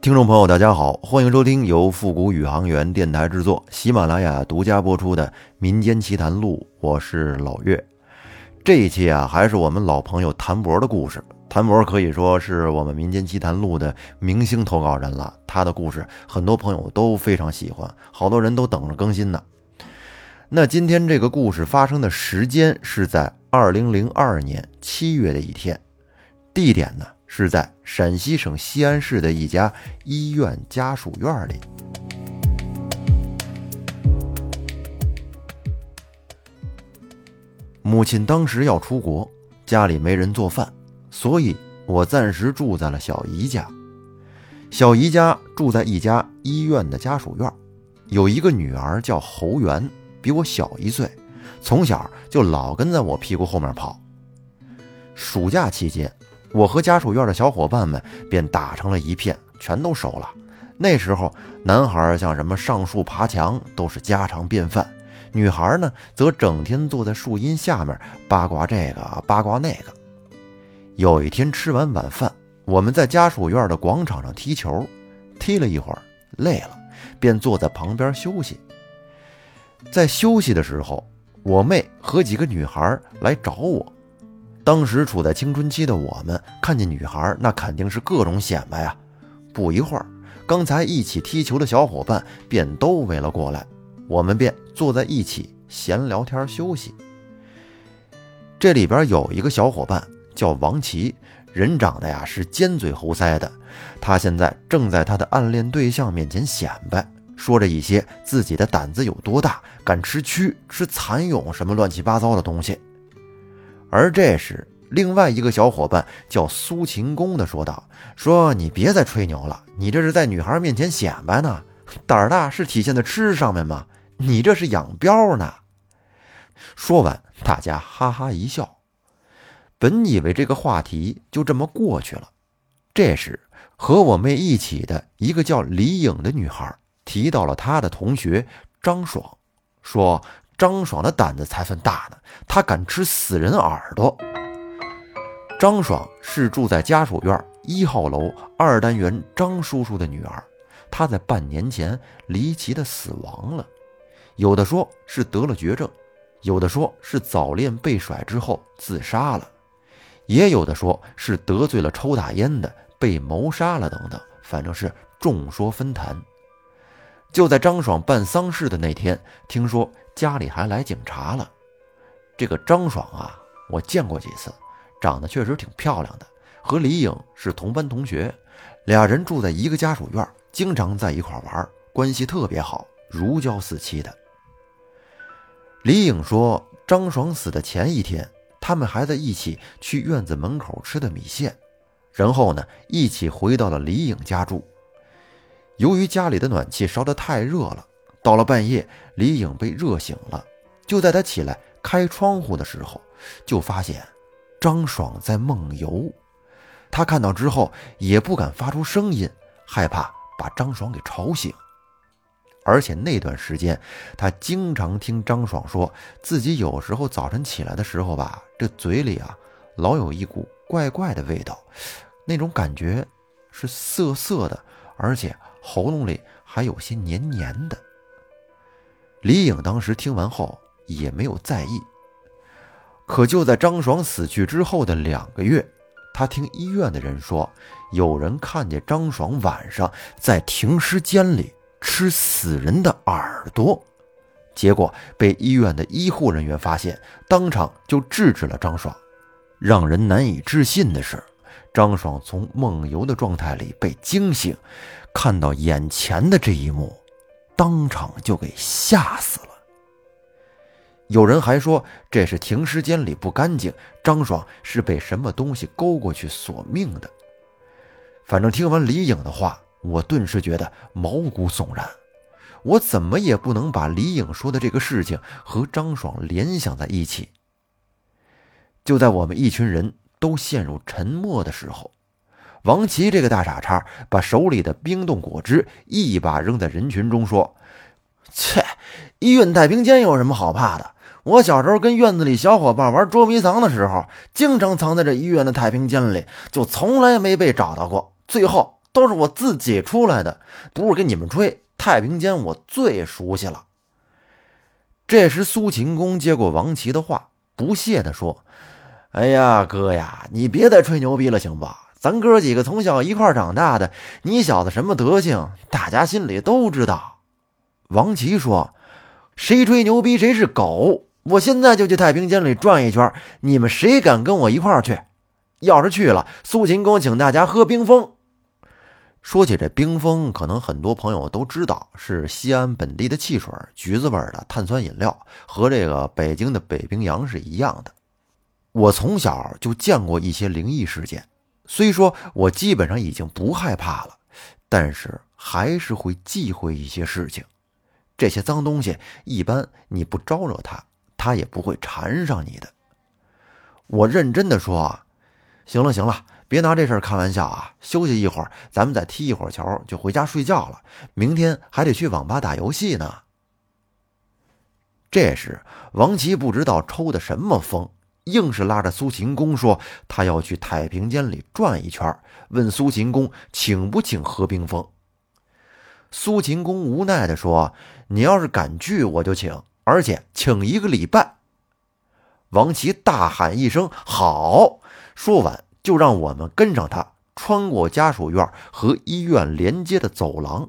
听众朋友，大家好，欢迎收听由复古宇航员电台制作、喜马拉雅独家播出的《民间奇谈录》，我是老岳。这一期啊，还是我们老朋友谭博的故事。谭博可以说是我们《民间奇谈录》的明星投稿人了，他的故事很多朋友都非常喜欢，好多人都等着更新呢。那今天这个故事发生的时间是在二零零二年七月的一天，地点呢？是在陕西省西安市的一家医院家属院里。母亲当时要出国，家里没人做饭，所以我暂时住在了小姨家。小姨家住在一家医院的家属院，有一个女儿叫侯媛，比我小一岁，从小就老跟在我屁股后面跑。暑假期间。我和家属院的小伙伴们便打成了一片，全都熟了。那时候，男孩像什么上树爬墙都是家常便饭，女孩呢则整天坐在树荫下面八卦这个八卦那个。有一天吃完晚饭，我们在家属院的广场上踢球，踢了一会儿累了，便坐在旁边休息。在休息的时候，我妹和几个女孩来找我。当时处在青春期的我们，看见女孩，那肯定是各种显摆啊！不一会儿，刚才一起踢球的小伙伴便都围了过来，我们便坐在一起闲聊天休息。这里边有一个小伙伴叫王琦，人长得呀是尖嘴猴腮的，他现在正在他的暗恋对象面前显摆，说着一些自己的胆子有多大，敢吃蛆、吃蚕蛹什么乱七八糟的东西。而这时，另外一个小伙伴叫苏秦公的说道：“说你别再吹牛了，你这是在女孩面前显摆呢。胆儿大是体现在吃上面吗？你这是养膘呢。”说完，大家哈哈一笑。本以为这个话题就这么过去了，这时和我妹一起的一个叫李颖的女孩提到了她的同学张爽，说。张爽的胆子才算大呢，他敢吃死人耳朵。张爽是住在家属院一号楼二单元张叔叔的女儿，她在半年前离奇的死亡了。有的说是得了绝症，有的说是早恋被甩之后自杀了，也有的说是得罪了抽大烟的被谋杀了等等，反正是众说纷纭。就在张爽办丧事的那天，听说家里还来警察了。这个张爽啊，我见过几次，长得确实挺漂亮的，和李颖是同班同学，俩人住在一个家属院，经常在一块玩，关系特别好，如胶似漆的。李颖说，张爽死的前一天，他们还在一起去院子门口吃的米线，然后呢，一起回到了李颖家住。由于家里的暖气烧得太热了，到了半夜，李颖被热醒了。就在他起来开窗户的时候，就发现张爽在梦游。他看到之后也不敢发出声音，害怕把张爽给吵醒。而且那段时间，他经常听张爽说自己有时候早晨起来的时候吧，这嘴里啊老有一股怪怪的味道，那种感觉是涩涩的，而且。喉咙里还有些黏黏的。李颖当时听完后也没有在意。可就在张爽死去之后的两个月，他听医院的人说，有人看见张爽晚上在停尸间里吃死人的耳朵，结果被医院的医护人员发现，当场就制止了张爽。让人难以置信的是，张爽从梦游的状态里被惊醒。看到眼前的这一幕，当场就给吓死了。有人还说这是停尸间里不干净，张爽是被什么东西勾过去索命的。反正听完李颖的话，我顿时觉得毛骨悚然。我怎么也不能把李颖说的这个事情和张爽联想在一起。就在我们一群人都陷入沉默的时候。王琦这个大傻叉，把手里的冰冻果汁一把扔在人群中，说：“切，医院太平间有什么好怕的？我小时候跟院子里小伙伴玩捉迷藏的时候，经常藏在这医院的太平间里，就从来没被找到过，最后都是我自己出来的，不是跟你们吹。太平间我最熟悉了。这时，苏秦公接过王琦的话，不屑地说：“哎呀，哥呀，你别再吹牛逼了，行吧？咱哥几个从小一块长大的，你小子什么德行，大家心里都知道。”王琦说：“谁吹牛逼谁是狗！我现在就去太平间里转一圈，你们谁敢跟我一块去？要是去了，苏秦公请大家喝冰峰。”说起这冰峰，可能很多朋友都知道，是西安本地的汽水，橘子味的碳酸饮料，和这个北京的北冰洋是一样的。我从小就见过一些灵异事件，虽说我基本上已经不害怕了，但是还是会忌讳一些事情。这些脏东西，一般你不招惹它，它也不会缠上你的。我认真的说啊，行了行了。别拿这事儿开玩笑啊！休息一会儿，咱们再踢一会儿球，就回家睡觉了。明天还得去网吧打游戏呢。这时，王琦不知道抽的什么风，硬是拉着苏秦公说他要去太平间里转一圈，问苏秦公请不请何冰峰。苏秦公无奈的说：“你要是敢去，我就请，而且请一个礼拜。”王琦大喊一声：“好！”说完。就让我们跟上他，穿过家属院和医院连接的走廊。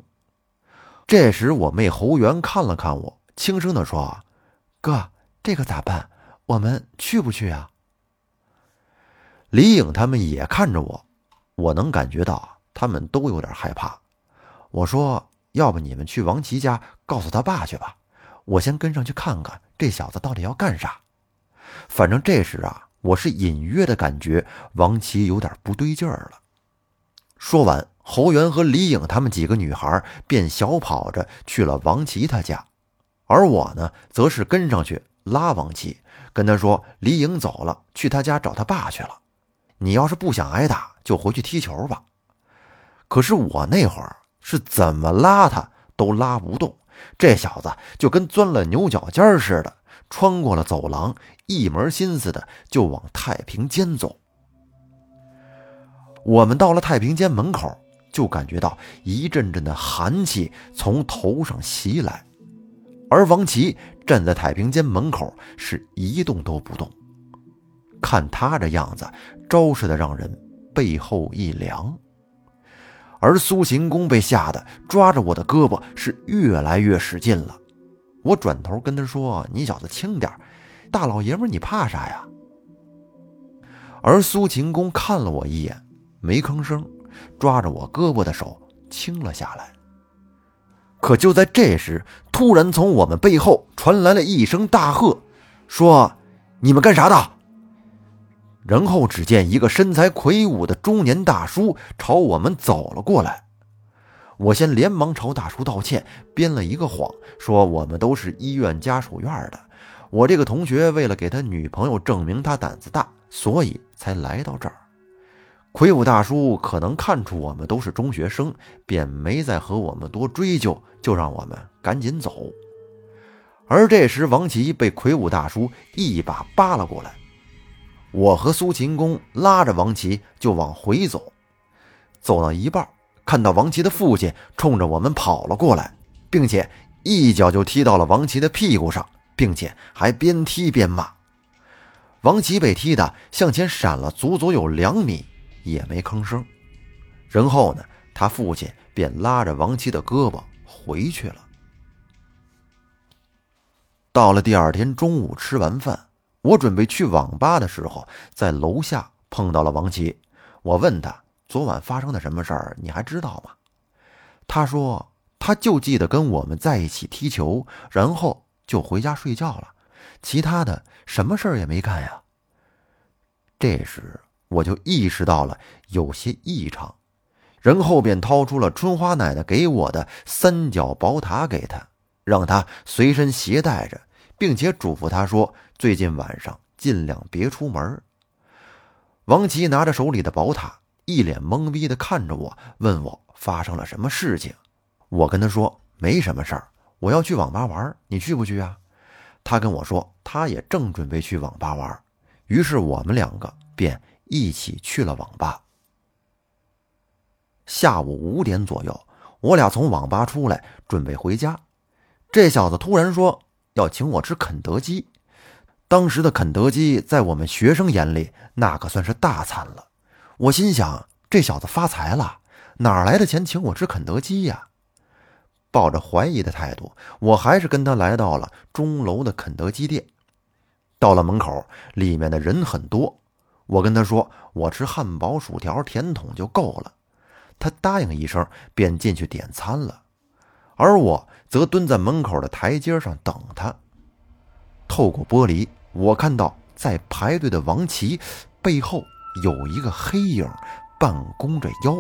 这时，我妹侯媛看了看我，轻声地说：“哥，这可咋办？我们去不去啊？”李颖他们也看着我，我能感觉到他们都有点害怕。我说：“要不你们去王琦家告诉他爸去吧，我先跟上去看看这小子到底要干啥。反正这时啊。”我是隐约的感觉王琦有点不对劲儿了。说完，侯元和李颖他们几个女孩便小跑着去了王琦他家，而我呢，则是跟上去拉王琦，跟他说：“李颖走了，去他家找他爸去了。你要是不想挨打，就回去踢球吧。”可是我那会儿是怎么拉他都拉不动，这小子就跟钻了牛角尖似的。穿过了走廊，一门心思的就往太平间走。我们到了太平间门口，就感觉到一阵阵的寒气从头上袭来，而王琦站在太平间门口是一动都不动。看他这样子，招式的让人背后一凉。而苏秦公被吓得抓着我的胳膊，是越来越使劲了。我转头跟他说：“你小子轻点大老爷们你怕啥呀？”而苏秦公看了我一眼，没吭声，抓着我胳膊的手轻了下来。可就在这时，突然从我们背后传来了一声大喝，说：“你们干啥的？”然后只见一个身材魁梧的中年大叔朝我们走了过来。我先连忙朝大叔道歉，编了一个谎，说我们都是医院家属院的。我这个同学为了给他女朋友证明他胆子大，所以才来到这儿。魁梧大叔可能看出我们都是中学生，便没再和我们多追究，就让我们赶紧走。而这时，王琦被魁梧大叔一把扒了过来，我和苏秦公拉着王琦就往回走，走到一半。看到王琦的父亲冲着我们跑了过来，并且一脚就踢到了王琦的屁股上，并且还边踢边骂。王琦被踢的向前闪了足足有两米，也没吭声。然后呢，他父亲便拉着王琦的胳膊回去了。到了第二天中午吃完饭，我准备去网吧的时候，在楼下碰到了王琦。我问他。昨晚发生的什么事儿你还知道吗？他说他就记得跟我们在一起踢球，然后就回家睡觉了，其他的什么事儿也没干呀。这时我就意识到了有些异常，然后便掏出了春花奶奶给我的三角宝塔给他，让他随身携带着，并且嘱咐他说最近晚上尽量别出门。王琦拿着手里的宝塔。一脸懵逼的看着我，问我发生了什么事情。我跟他说没什么事儿，我要去网吧玩，你去不去啊？他跟我说他也正准备去网吧玩，于是我们两个便一起去了网吧。下午五点左右，我俩从网吧出来，准备回家。这小子突然说要请我吃肯德基。当时的肯德基在我们学生眼里，那可算是大餐了。我心想，这小子发财了，哪来的钱请我吃肯德基呀？抱着怀疑的态度，我还是跟他来到了钟楼的肯德基店。到了门口，里面的人很多。我跟他说：“我吃汉堡、薯条、甜筒就够了。”他答应一声，便进去点餐了。而我则蹲在门口的台阶上等他。透过玻璃，我看到在排队的王琦背后有一个黑影，半弓着腰，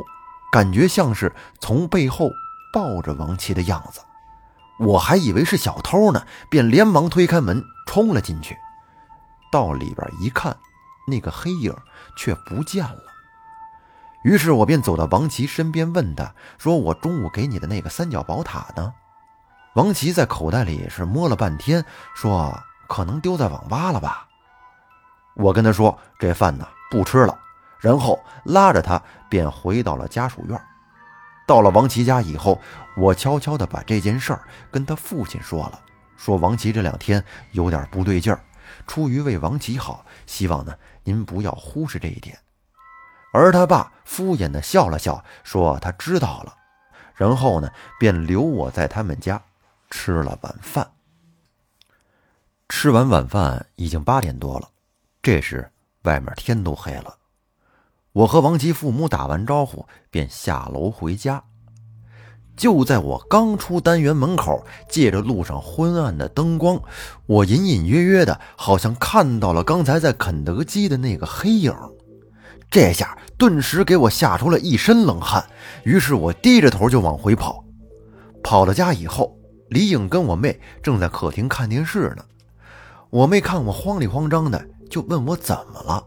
感觉像是从背后。抱着王琦的样子，我还以为是小偷呢，便连忙推开门冲了进去。到里边一看，那个黑影却不见了。于是我便走到王琦身边，问他说：“我中午给你的那个三角宝塔呢？”王琦在口袋里是摸了半天，说：“可能丢在网吧了吧。”我跟他说：“这饭呢，不吃了。”然后拉着他便回到了家属院。到了王琦家以后，我悄悄地把这件事儿跟他父亲说了，说王琦这两天有点不对劲儿，出于为王琦好，希望呢您不要忽视这一点。而他爸敷衍地笑了笑，说他知道了，然后呢便留我在他们家吃了晚饭。吃完晚饭已经八点多了，这时外面天都黑了。我和王琦父母打完招呼，便下楼回家。就在我刚出单元门口，借着路上昏暗的灯光，我隐隐约约的，好像看到了刚才在肯德基的那个黑影。这下顿时给我吓出了一身冷汗。于是我低着头就往回跑。跑到家以后，李颖跟我妹正在客厅看电视呢。我妹看我慌里慌张的，就问我怎么了。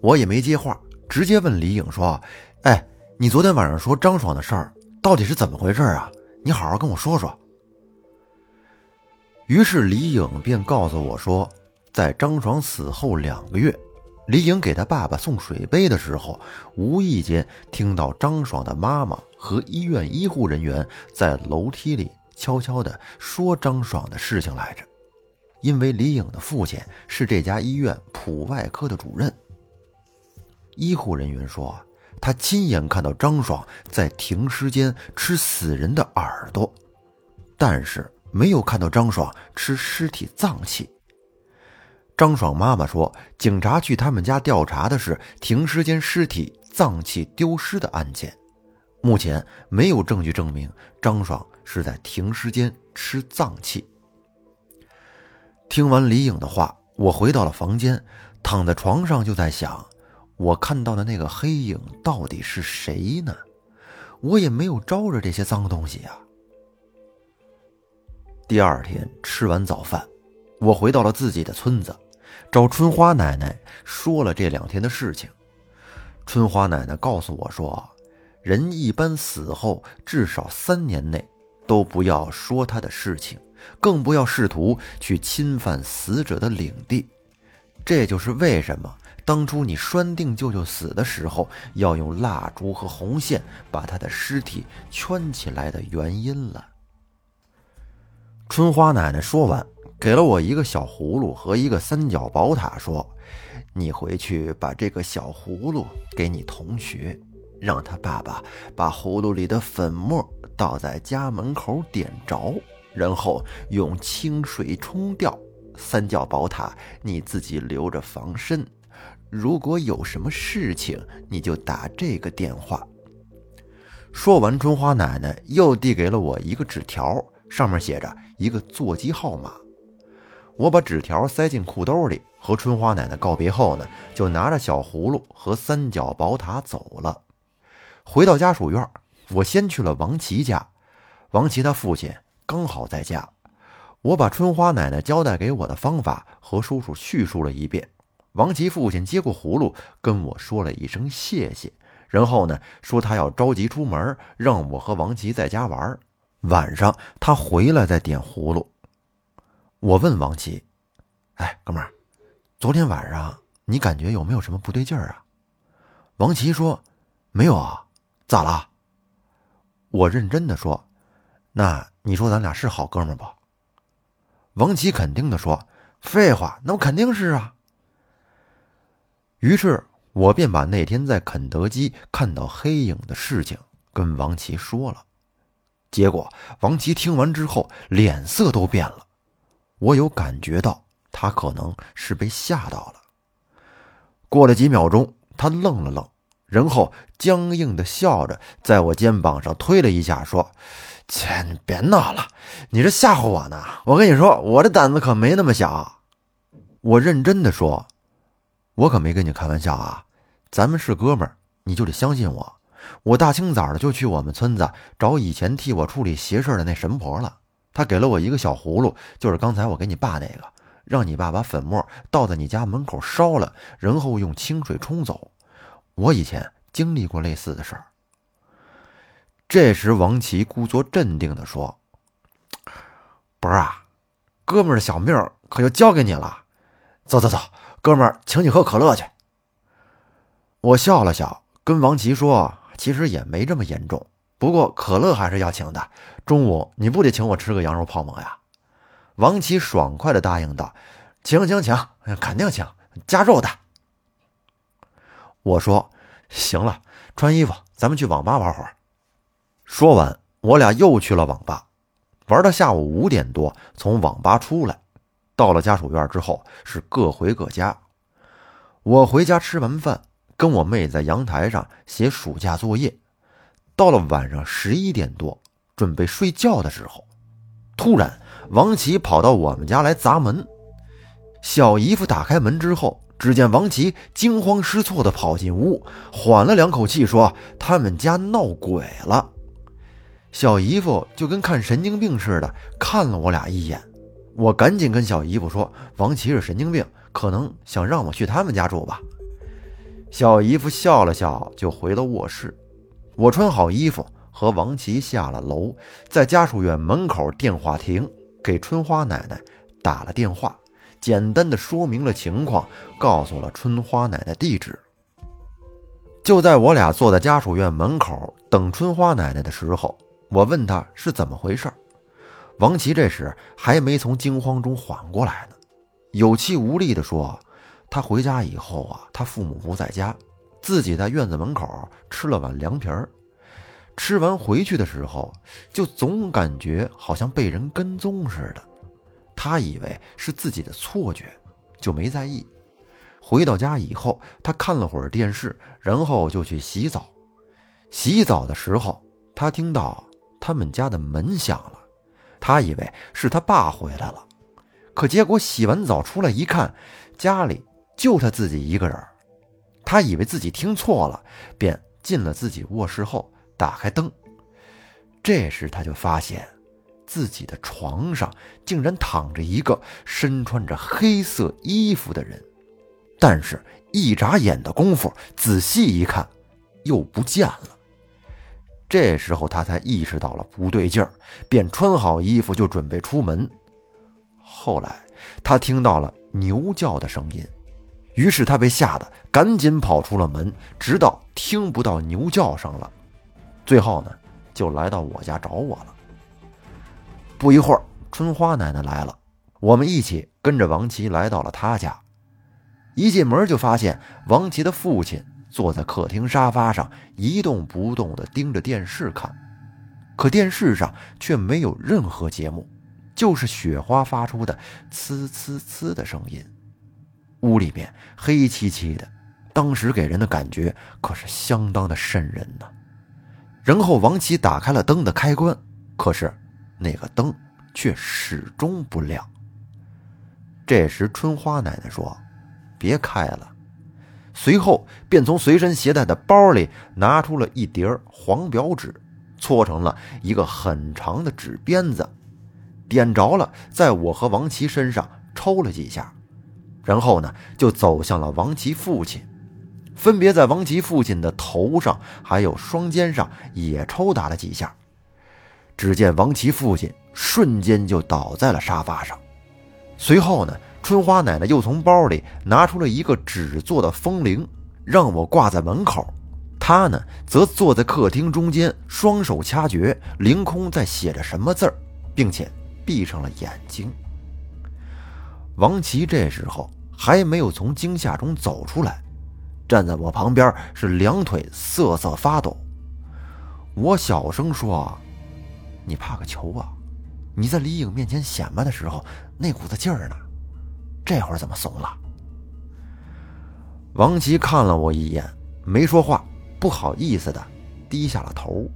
我也没接话。直接问李颖说：“哎，你昨天晚上说张爽的事儿到底是怎么回事啊？你好好跟我说说。”于是李颖便告诉我说，在张爽死后两个月，李颖给他爸爸送水杯的时候，无意间听到张爽的妈妈和医院医护人员在楼梯里悄悄地说张爽的事情来着，因为李颖的父亲是这家医院普外科的主任。医护人员说，他亲眼看到张爽在停尸间吃死人的耳朵，但是没有看到张爽吃尸体脏器。张爽妈妈说，警察去他们家调查的是停尸间尸体脏器丢失的案件，目前没有证据证明张爽是在停尸间吃脏器。听完李颖的话，我回到了房间，躺在床上就在想。我看到的那个黑影到底是谁呢？我也没有招惹这些脏东西呀。第二天吃完早饭，我回到了自己的村子，找春花奶奶说了这两天的事情。春花奶奶告诉我说，人一般死后至少三年内都不要说他的事情，更不要试图去侵犯死者的领地。这就是为什么。当初你拴定舅舅死的时候，要用蜡烛和红线把他的尸体圈起来的原因了。春花奶奶说完，给了我一个小葫芦和一个三角宝塔，说：“你回去把这个小葫芦给你同学，让他爸爸把葫芦里的粉末倒在家门口点着，然后用清水冲掉。三角宝塔你自己留着防身。”如果有什么事情，你就打这个电话。说完，春花奶奶又递给了我一个纸条，上面写着一个座机号码。我把纸条塞进裤兜里，和春花奶奶告别后呢，就拿着小葫芦和三角宝塔走了。回到家属院，我先去了王琦家。王琦他父亲刚好在家，我把春花奶奶交代给我的方法和叔叔叙述了一遍。王琦父亲接过葫芦，跟我说了一声谢谢，然后呢，说他要着急出门，让我和王琦在家玩。晚上他回来再点葫芦。我问王琦：“哎，哥们儿，昨天晚上你感觉有没有什么不对劲儿啊？”王琦说：“没有啊，咋了？我认真的说：“那你说咱俩是好哥们不？”王琦肯定的说：“废话，那我肯定是啊。”于是，我便把那天在肯德基看到黑影的事情跟王琦说了。结果，王琦听完之后脸色都变了，我有感觉到他可能是被吓到了。过了几秒钟，他愣了愣，然后僵硬的笑着，在我肩膀上推了一下，说：“切，你别闹了，你这吓唬我呢？我跟你说，我这胆子可没那么小。”我认真的说：“我可没跟你开玩笑啊，咱们是哥们儿，你就得相信我。我大清早的就去我们村子找以前替我处理邪事的那神婆了，她给了我一个小葫芦，就是刚才我给你爸那个。”让你爸把粉末倒在你家门口烧了，然后用清水冲走。我以前经历过类似的事儿。这时，王琦故作镇定的说：“不是啊，哥们儿的小命可就交给你了。走走走，哥们儿，请你喝可乐去。”我笑了笑，跟王琦说：“其实也没这么严重，不过可乐还是要请的。中午你不得请我吃个羊肉泡馍呀？”王琦爽快的答应道：“请请请，肯定请，加肉的。”我说：“行了，穿衣服，咱们去网吧玩会儿。”说完，我俩又去了网吧，玩到下午五点多，从网吧出来，到了家属院之后是各回各家。我回家吃完饭，跟我妹在阳台上写暑假作业。到了晚上十一点多，准备睡觉的时候，突然。王琦跑到我们家来砸门，小姨夫打开门之后，只见王琦惊慌失措地跑进屋，缓了两口气说：“他们家闹鬼了。”小姨夫就跟看神经病似的看了我俩一眼，我赶紧跟小姨夫说：“王琦是神经病，可能想让我去他们家住吧。”小姨夫笑了笑，就回了卧室。我穿好衣服，和王琦下了楼，在家属院门口电话亭。给春花奶奶打了电话，简单的说明了情况，告诉了春花奶奶地址。就在我俩坐在家属院门口等春花奶奶的时候，我问她是怎么回事。王琦这时还没从惊慌中缓过来呢，有气无力地说：“他回家以后啊，他父母不在家，自己在院子门口吃了碗凉皮儿。”吃完回去的时候，就总感觉好像被人跟踪似的。他以为是自己的错觉，就没在意。回到家以后，他看了会儿电视，然后就去洗澡。洗澡的时候，他听到他们家的门响了，他以为是他爸回来了。可结果洗完澡出来一看，家里就他自己一个人。他以为自己听错了，便进了自己卧室后。打开灯，这时他就发现，自己的床上竟然躺着一个身穿着黑色衣服的人，但是，一眨眼的功夫，仔细一看，又不见了。这时候他才意识到了不对劲儿，便穿好衣服就准备出门。后来他听到了牛叫的声音，于是他被吓得赶紧跑出了门，直到听不到牛叫声了。最后呢，就来到我家找我了。不一会儿，春花奶奶来了，我们一起跟着王琦来到了他家。一进门就发现王琦的父亲坐在客厅沙发上一动不动地盯着电视看，可电视上却没有任何节目，就是雪花发出的呲呲呲的声音。屋里面黑漆漆的，当时给人的感觉可是相当的瘆人呢。然后王琦打开了灯的开关，可是那个灯却始终不亮。这时春花奶奶说：“别开了。”随后便从随身携带的包里拿出了一叠黄表纸，搓成了一个很长的纸鞭子，点着了，在我和王琦身上抽了几下，然后呢，就走向了王琦父亲。分别在王琦父亲的头上还有双肩上也抽打了几下，只见王琦父亲瞬间就倒在了沙发上。随后呢，春花奶奶又从包里拿出了一个纸做的风铃，让我挂在门口。她呢，则坐在客厅中间，双手掐诀，凌空在写着什么字儿，并且闭上了眼睛。王琦这时候还没有从惊吓中走出来，站在我旁边，是两腿瑟瑟发抖。我小声说：“你怕个球啊！你在李颖面前显摆的时候，那股子劲儿呢？这会儿怎么怂了？”王琦看了我一眼，没说话。不好意思的低下了头。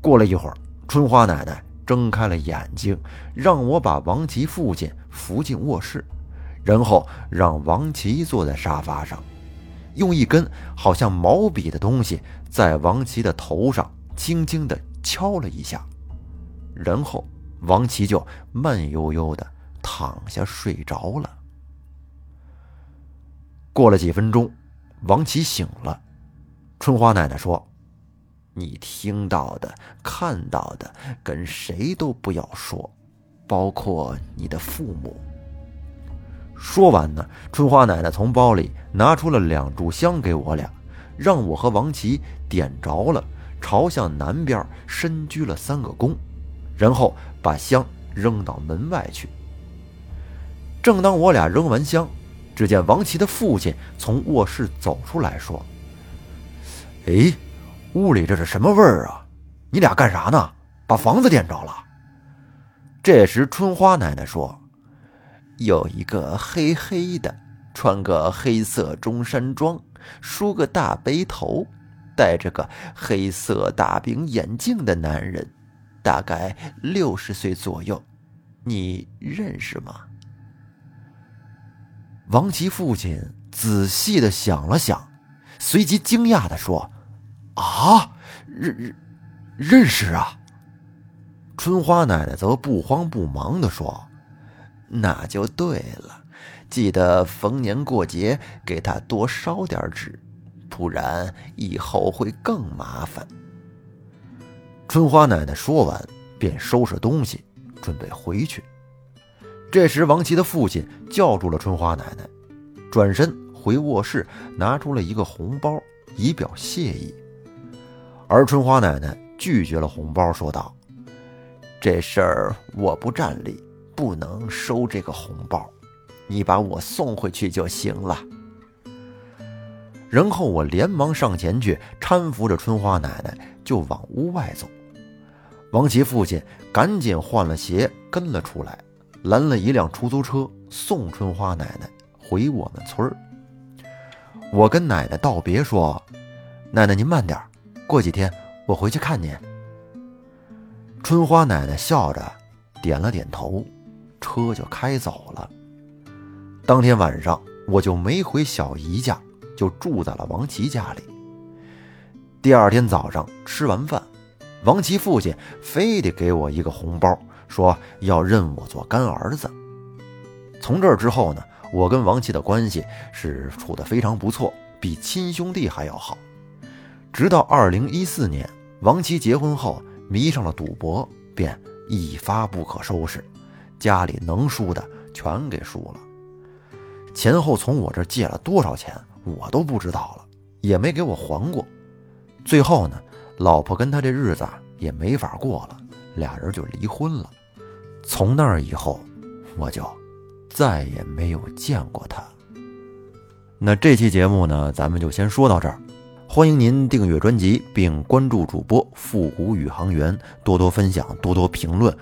过了一会儿，春花奶奶睁开了眼睛，让我把王琦父亲扶进卧室，然后让王琦坐在沙发上，用一根好像毛笔的东西在王琦的头上轻轻的敲了一下，然后王琦就慢悠悠的躺下睡着了。过了几分钟，王琦醒了。春花奶奶说：“你听到的、看到的，跟谁都不要说，包括你的父母。”说完呢，春花奶奶从包里拿出了两炷香给我俩，让我和王琦点着了，朝向南边深鞠了三个躬，然后把香扔到门外去。正当我俩扔完香，只见王琦的父亲从卧室走出来说。哎，屋里这是什么味儿啊？你俩干啥呢？把房子点着了。这时，春花奶奶说：“有一个黑黑的，穿个黑色中山装，梳个大背头，戴着个黑色大饼眼镜的男人，大概六十岁左右，你认识吗？”王琦父亲仔细的想了想，随即惊讶的说。啊，认认认识啊！春花奶奶则不慌不忙的说：“那就对了，记得逢年过节给他多烧点纸，不然以后会更麻烦。”春花奶奶说完，便收拾东西，准备回去。这时，王琦的父亲叫住了春花奶奶，转身回卧室，拿出了一个红包，以表谢意。而春花奶奶拒绝了红包，说道：“这事儿我不占理，不能收这个红包，你把我送回去就行了。”然后我连忙上前去搀扶着春花奶奶就往屋外走。王琦父亲赶紧换了鞋跟了出来，拦了一辆出租车送春花奶奶回我们村儿。我跟奶奶道别说：“奶奶您慢点。”过几天我回去看您。春花奶奶笑着点了点头，车就开走了。当天晚上我就没回小姨家，就住在了王琦家里。第二天早上吃完饭，王琦父亲非得给我一个红包，说要认我做干儿子。从这之后呢，我跟王琦的关系是处得非常不错，比亲兄弟还要好。直到二零一四年，王琦结婚后迷上了赌博，便一发不可收拾，家里能输的全给输了。前后从我这借了多少钱，我都不知道了，也没给我还过。最后呢，老婆跟他这日子也没法过了，俩人就离婚了。从那儿以后，我就再也没有见过他。那这期节目呢，咱们就先说到这儿。欢迎您订阅专辑并关注主播复古宇航员，多多分享，多多评论。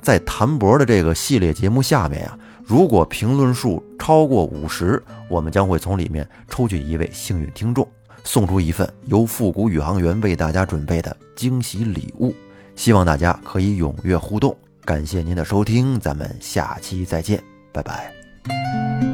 在谭博的这个系列节目下面呀，如果评论数超过五十，我们将会从里面抽取一位幸运听众，送出一份由复古宇航员为大家准备的惊喜礼物。希望大家可以踊跃互动。感谢您的收听，咱们下期再见，拜拜。